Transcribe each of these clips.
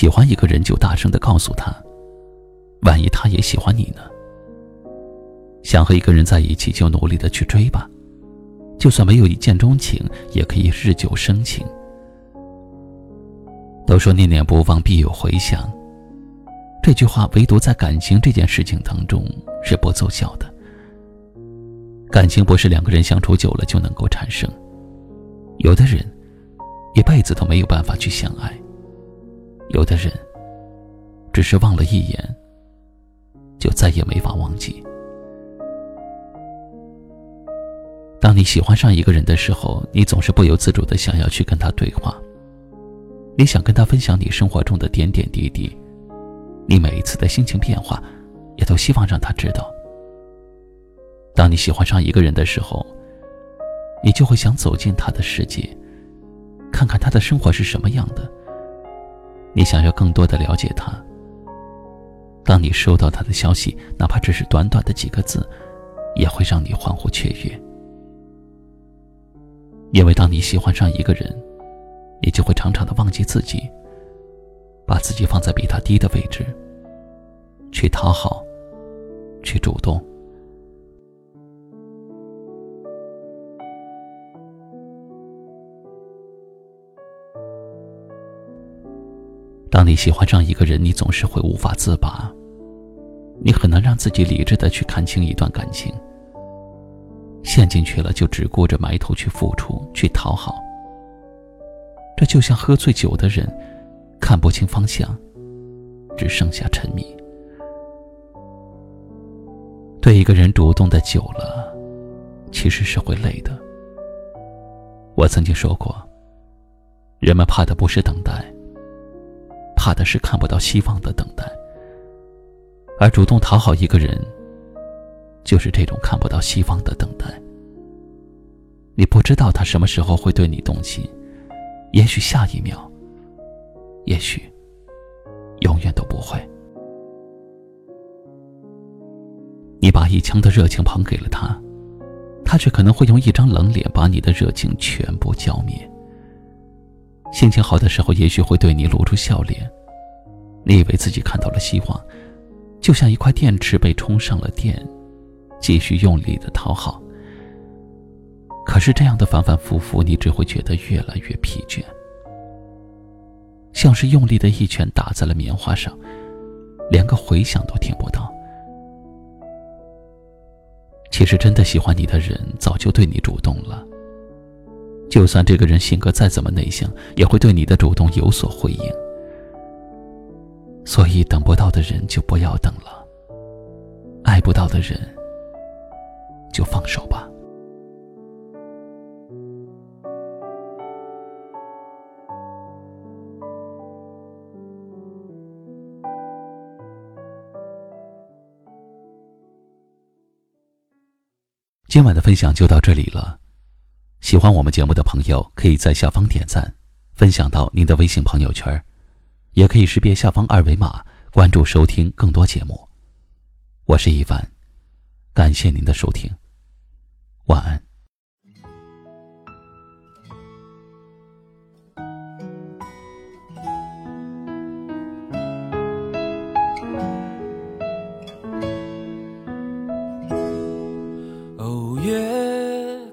喜欢一个人就大声的告诉他，万一他也喜欢你呢？想和一个人在一起就努力的去追吧，就算没有一见钟情，也可以日久生情。都说念念不忘必有回响，这句话唯独在感情这件事情当中是不奏效的。感情不是两个人相处久了就能够产生，有的人一辈子都没有办法去相爱。有的人，只是望了一眼，就再也没法忘记。当你喜欢上一个人的时候，你总是不由自主的想要去跟他对话，你想跟他分享你生活中的点点滴滴，你每一次的心情变化，也都希望让他知道。当你喜欢上一个人的时候，你就会想走进他的世界，看看他的生活是什么样的。你想要更多的了解他。当你收到他的消息，哪怕只是短短的几个字，也会让你欢呼雀跃。因为当你喜欢上一个人，你就会常常的忘记自己，把自己放在比他低的位置，去讨好，去主动。当你喜欢上一个人，你总是会无法自拔，你很难让自己理智的去看清一段感情。陷进去了，就只顾着埋头去付出、去讨好。这就像喝醉酒的人，看不清方向，只剩下沉迷。对一个人主动的久了，其实是会累的。我曾经说过，人们怕的不是等待。怕的是看不到希望的等待，而主动讨好一个人，就是这种看不到希望的等待。你不知道他什么时候会对你动心，也许下一秒，也许永远都不会。你把一腔的热情捧给了他，他却可能会用一张冷脸把你的热情全部浇灭。心情好的时候，也许会对你露出笑脸。你以为自己看到了希望，就像一块电池被充上了电，继续用力的讨好。可是这样的反反复复，你只会觉得越来越疲倦，像是用力的一拳打在了棉花上，连个回响都听不到。其实真的喜欢你的人，早就对你主动了。就算这个人性格再怎么内向，也会对你的主动有所回应。所以，等不到的人就不要等了，爱不到的人就放手吧。今晚的分享就到这里了。喜欢我们节目的朋友，可以在下方点赞，分享到您的微信朋友圈，也可以识别下方二维码关注收听更多节目。我是一凡，感谢您的收听，晚安。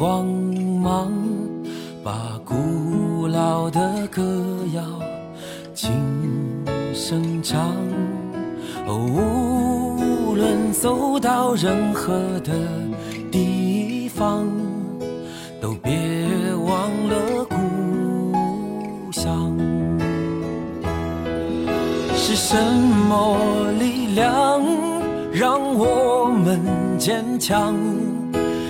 光芒把古老的歌谣轻声唱，哦，无论走到任何的地方，都别忘了故乡。是什么力量让我们坚强？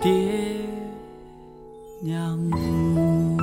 爹娘